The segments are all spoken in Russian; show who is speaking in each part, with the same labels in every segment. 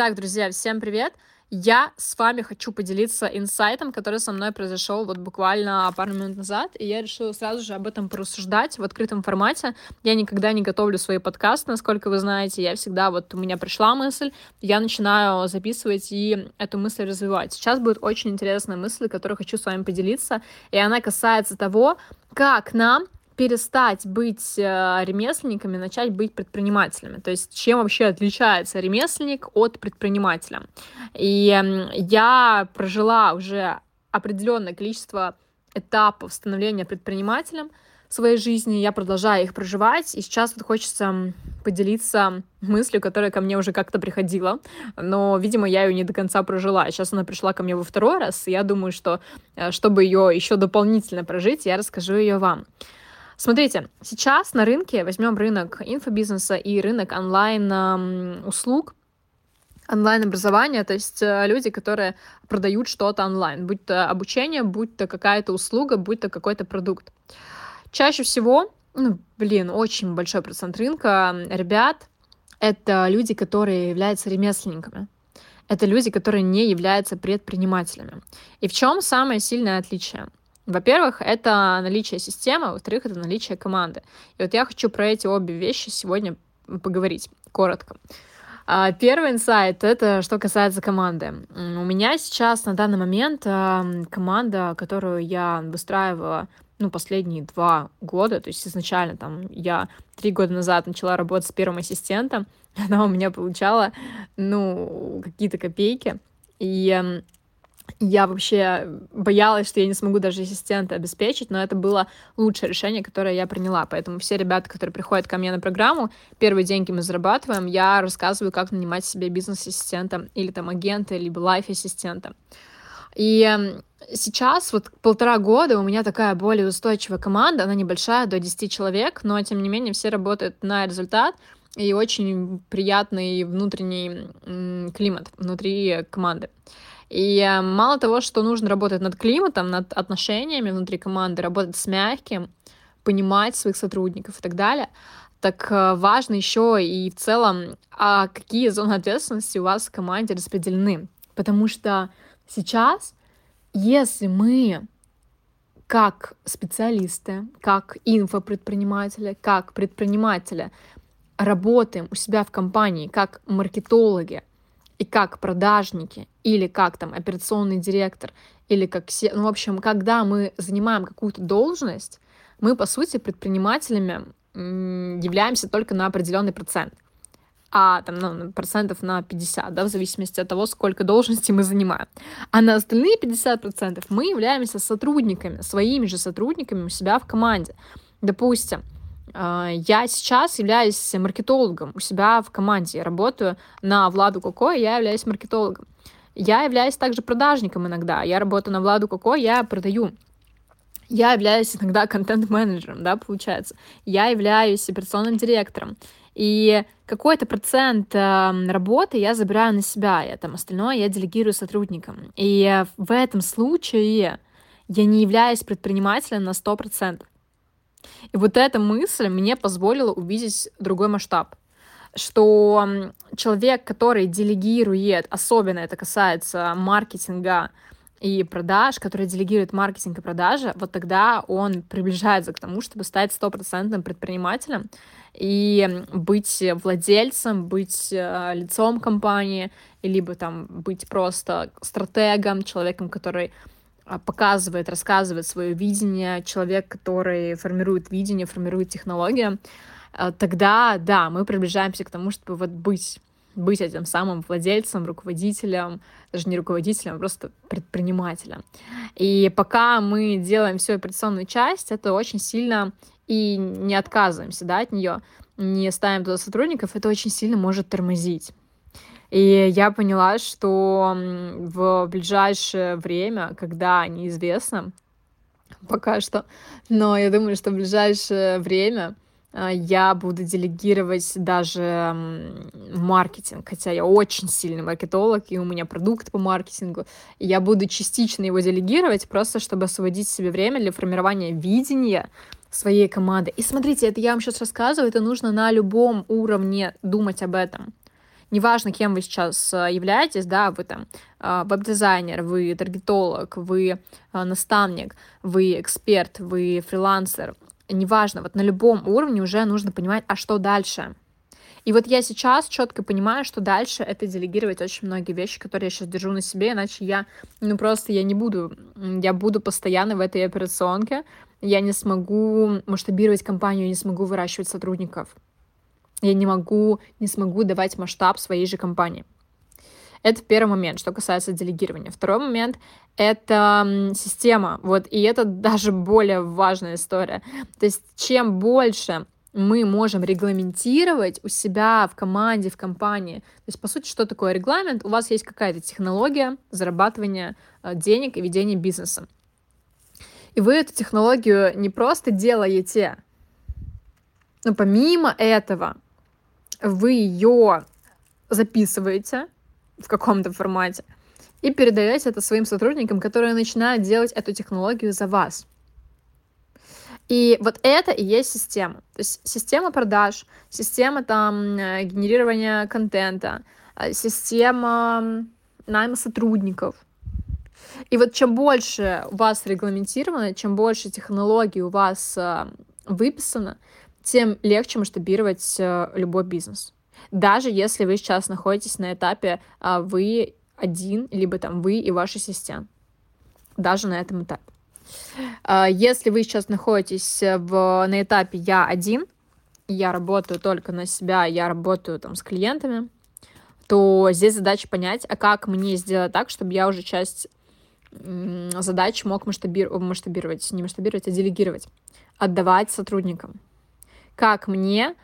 Speaker 1: Так, друзья, всем привет! Я с вами хочу поделиться инсайтом, который со мной произошел вот буквально пару минут назад, и я решила сразу же об этом порассуждать в открытом формате. Я никогда не готовлю свои подкасты, насколько вы знаете, я всегда, вот у меня пришла мысль, я начинаю записывать и эту мысль развивать. Сейчас будет очень интересная мысль, которую хочу с вами поделиться, и она касается того, как нам перестать быть э, ремесленниками, начать быть предпринимателями. То есть чем вообще отличается ремесленник от предпринимателя. И я прожила уже определенное количество этапов становления предпринимателем в своей жизни, я продолжаю их проживать, и сейчас вот хочется поделиться мыслью, которая ко мне уже как-то приходила, но, видимо, я ее не до конца прожила. Сейчас она пришла ко мне во второй раз, и я думаю, что э, чтобы ее еще дополнительно прожить, я расскажу ее вам. Смотрите, сейчас на рынке, возьмем рынок инфобизнеса и рынок онлайн-услуг, онлайн-образования, то есть э, люди, которые продают что-то онлайн, будь то обучение, будь то какая-то услуга, будь то какой-то продукт. Чаще всего, ну, блин, очень большой процент рынка ребят — это люди, которые являются ремесленниками. Это люди, которые не являются предпринимателями. И в чем самое сильное отличие? Во-первых, это наличие системы, во-вторых, это наличие команды. И вот я хочу про эти обе вещи сегодня поговорить коротко. А, первый инсайт — это что касается команды. У меня сейчас на данный момент команда, которую я выстраивала ну, последние два года, то есть изначально там я три года назад начала работать с первым ассистентом, она у меня получала, ну, какие-то копейки, и я вообще боялась, что я не смогу даже ассистента обеспечить, но это было лучшее решение, которое я приняла. Поэтому все ребята, которые приходят ко мне на программу, первые деньги мы зарабатываем, я рассказываю, как нанимать себе бизнес-ассистента или там агента, либо лайф-ассистента. И сейчас, вот полтора года, у меня такая более устойчивая команда, она небольшая, до 10 человек, но тем не менее все работают на результат, и очень приятный внутренний климат внутри команды. И э, мало того, что нужно работать над климатом, над отношениями внутри команды, работать с мягким, понимать своих сотрудников и так далее, так э, важно еще и в целом, а какие зоны ответственности у вас в команде распределены. Потому что сейчас, если мы как специалисты, как инфопредприниматели, как предприниматели работаем у себя в компании, как маркетологи, и как продажники, или как там операционный директор, или как все, ну, в общем, когда мы занимаем какую-то должность, мы, по сути, предпринимателями являемся только на определенный процент а там ну, процентов на 50, да, в зависимости от того, сколько должностей мы занимаем. А на остальные 50 процентов мы являемся сотрудниками, своими же сотрудниками у себя в команде. Допустим, я сейчас являюсь маркетологом у себя в команде. Я работаю на Владу Коко, и я являюсь маркетологом. Я являюсь также продажником иногда. Я работаю на Владу Коко, я продаю. Я являюсь иногда контент-менеджером, да, получается. Я являюсь операционным директором. И какой-то процент э, работы я забираю на себя, и там остальное я делегирую сотрудникам. И в этом случае я не являюсь предпринимателем на 100%. И вот эта мысль мне позволила увидеть другой масштаб что человек, который делегирует, особенно это касается маркетинга и продаж, который делегирует маркетинг и продажи, вот тогда он приближается к тому, чтобы стать стопроцентным предпринимателем и быть владельцем, быть э, лицом компании, либо там быть просто стратегом, человеком, который показывает, рассказывает свое видение, человек, который формирует видение, формирует технологии, а, тогда, да, мы приближаемся к тому, чтобы вот быть быть этим самым владельцем, руководителем, даже не руководителем, а просто предпринимателем. И пока мы делаем всю операционную часть, это очень сильно и не отказываемся да, от нее, не ставим туда сотрудников, это очень сильно может тормозить. И я поняла, что в ближайшее время, когда неизвестно, пока что, но я думаю, что в ближайшее время а, я буду делегировать даже маркетинг, хотя я очень сильный маркетолог, и у меня продукт по маркетингу, и я буду частично его делегировать, просто чтобы освободить себе время для формирования видения своей команды. И смотрите, это я вам сейчас рассказываю, это нужно на любом уровне думать об этом неважно, кем вы сейчас э, являетесь, да, вы там э, веб-дизайнер, вы таргетолог, вы наставник, вы эксперт, вы фрилансер, неважно, вот на любом уровне уже нужно понимать, а что дальше. И вот я сейчас четко понимаю, что дальше это делегировать очень многие вещи, которые я сейчас держу на себе, иначе я, ну просто я не буду, я буду постоянно в этой операционке, я не смогу масштабировать компанию, не смогу выращивать сотрудников. Я не могу, не смогу давать масштаб своей же компании. Это первый момент, что касается делегирования. Второй момент — это система. Вот, и это даже более важная история. То есть чем больше мы можем регламентировать у себя в команде, в компании. То есть, по сути, что такое регламент? У вас есть какая-то технология зарабатывания э, денег и ведения бизнеса. И вы эту технологию не просто делаете, но помимо этого вы ее записываете в каком-то формате и передаете это своим сотрудникам, которые начинают делать эту технологию за вас. И вот это и есть система. То есть система продаж, система там э, генерирования контента, э, система найма сотрудников — и вот чем больше у вас регламентировано, чем больше технологий у вас э, выписано, тем легче масштабировать э, любой бизнес. Даже если вы сейчас находитесь на этапе э, вы один, либо там вы и ваш ассистент. Даже на этом этапе. Если вы сейчас находитесь в, на этапе я один, я работаю только на себя, я работаю там с клиентами, то здесь задача понять, а как мне сделать так, чтобы я уже часть задач мог масштабировать, масштабировать, не масштабировать, а делегировать, отдавать сотрудникам. Как мне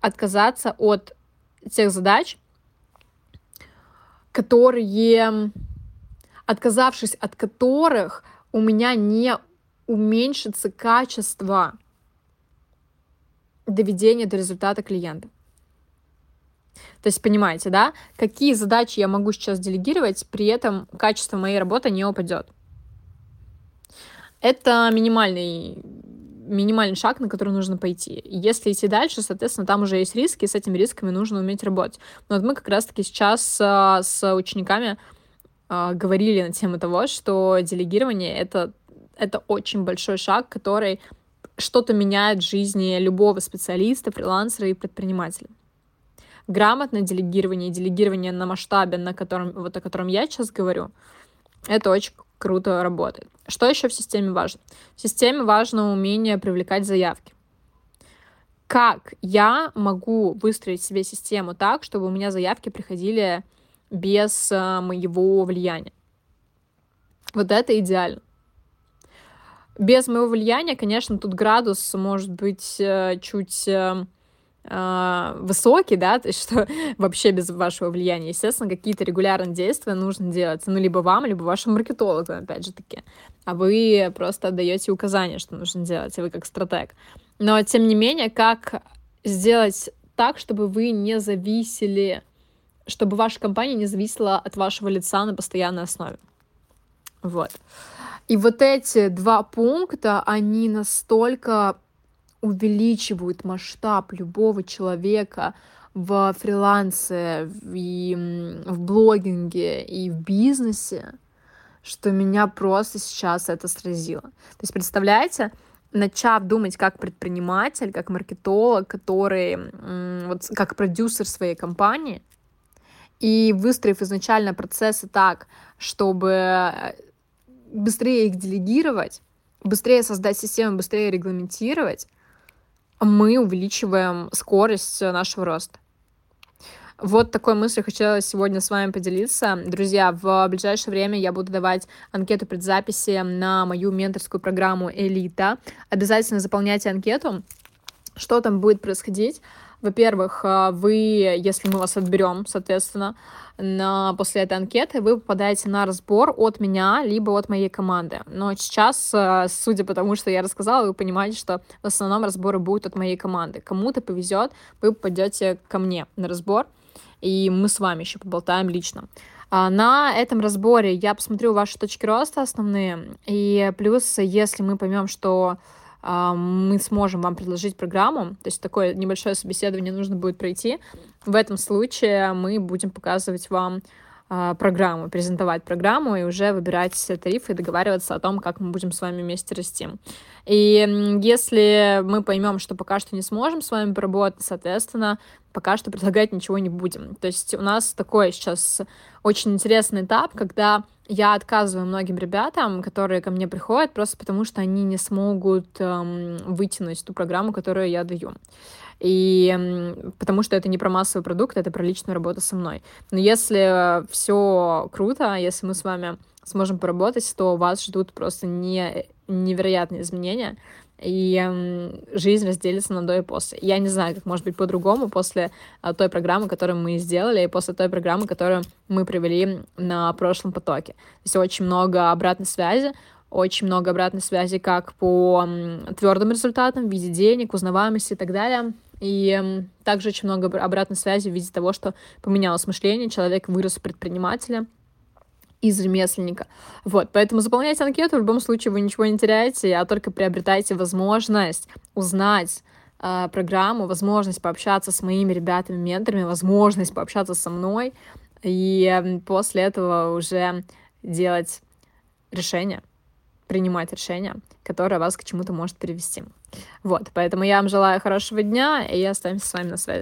Speaker 1: отказаться от тех задач, которые, отказавшись от которых, у меня не уменьшится качество доведения до результата клиента. То есть, понимаете, да, какие задачи я могу сейчас делегировать, при этом качество моей работы не упадет. Это минимальный минимальный шаг, на который нужно пойти. если идти дальше, соответственно, там уже есть риски, и с этими рисками нужно уметь работать. Но вот мы как раз-таки сейчас а, с учениками а, говорили на тему того, что делегирование это, это очень большой шаг, который что-то меняет в жизни любого специалиста, фрилансера и предпринимателя грамотное делегирование делегирование на масштабе, на котором, вот о котором я сейчас говорю, это очень круто работает. Что еще в системе важно? В системе важно умение привлекать заявки. Как я могу выстроить себе систему так, чтобы у меня заявки приходили без э, моего влияния? Вот это идеально. Без моего влияния, конечно, тут градус может быть э, чуть э, высокий, да, то есть что вообще без вашего влияния, естественно, какие-то регулярные действия нужно делать, ну, либо вам, либо вашим маркетологам, опять же таки, а вы просто отдаете указания, что нужно делать, и вы как стратег. Но, тем не менее, как сделать так, чтобы вы не зависели, чтобы ваша компания не зависела от вашего лица на постоянной основе. Вот. И вот эти два пункта, они настолько увеличивают масштаб любого человека в фрилансе, и в блогинге, и в бизнесе, что меня просто сейчас это сразило. То есть, представляете, начав думать как предприниматель, как маркетолог, который вот как продюсер своей компании, и выстроив изначально процессы так, чтобы э, быстрее их делегировать, быстрее создать систему, быстрее регламентировать, мы увеличиваем скорость нашего роста. Вот такой мыслью хотела сегодня с вами поделиться. Друзья, в ближайшее время я буду давать анкету предзаписи на мою менторскую программу «Элита». Обязательно заполняйте анкету. Что там будет происходить? Во-первых, э, вы, если мы вас отберем, соответственно, на, после этой анкеты, вы попадаете на разбор от меня, либо от моей команды. Но сейчас, э, судя по тому, что я рассказала, вы понимаете, что в основном разборы будут от моей команды. Кому-то повезет, вы попадете ко мне на разбор, и мы с вами еще поболтаем лично. А на этом разборе я посмотрю ваши точки роста основные, и плюс, если мы поймем, что мы сможем вам предложить программу, то есть такое небольшое собеседование нужно будет пройти. В этом случае мы будем показывать вам а, программу, презентовать программу и уже выбирать тарифы и договариваться о том, как мы будем с вами вместе расти. И если мы поймем, что пока что не сможем с вами поработать, соответственно, пока что предлагать ничего не будем. То есть у нас такой сейчас очень интересный этап, когда я отказываю многим ребятам, которые ко мне приходят, просто потому что они не смогут эм, вытянуть ту программу, которую я даю. И потому что это не про массовый продукт, это про личную работу со мной. Но если все круто, если мы с вами сможем поработать, то вас ждут просто не, невероятные изменения, и жизнь разделится на до и после. Я не знаю, как может быть по-другому после а, той программы, которую мы сделали, и после той программы, которую мы провели на прошлом потоке. То есть очень много обратной связи, очень много обратной связи как по твердым результатам в виде денег, узнаваемости и так далее. И также очень много обратной связи в виде того, что поменялось мышление, человек вырос в предпринимателя, из ремесленника. Вот, поэтому заполняйте анкету, в любом случае вы ничего не теряете, а только приобретайте возможность узнать э, программу, возможность пообщаться с моими ребятами, менторами, возможность пообщаться со мной, и после этого уже делать решение принимать решение, которое вас к чему-то может привести. Вот, поэтому я вам желаю хорошего дня, и останемся с вами на связи.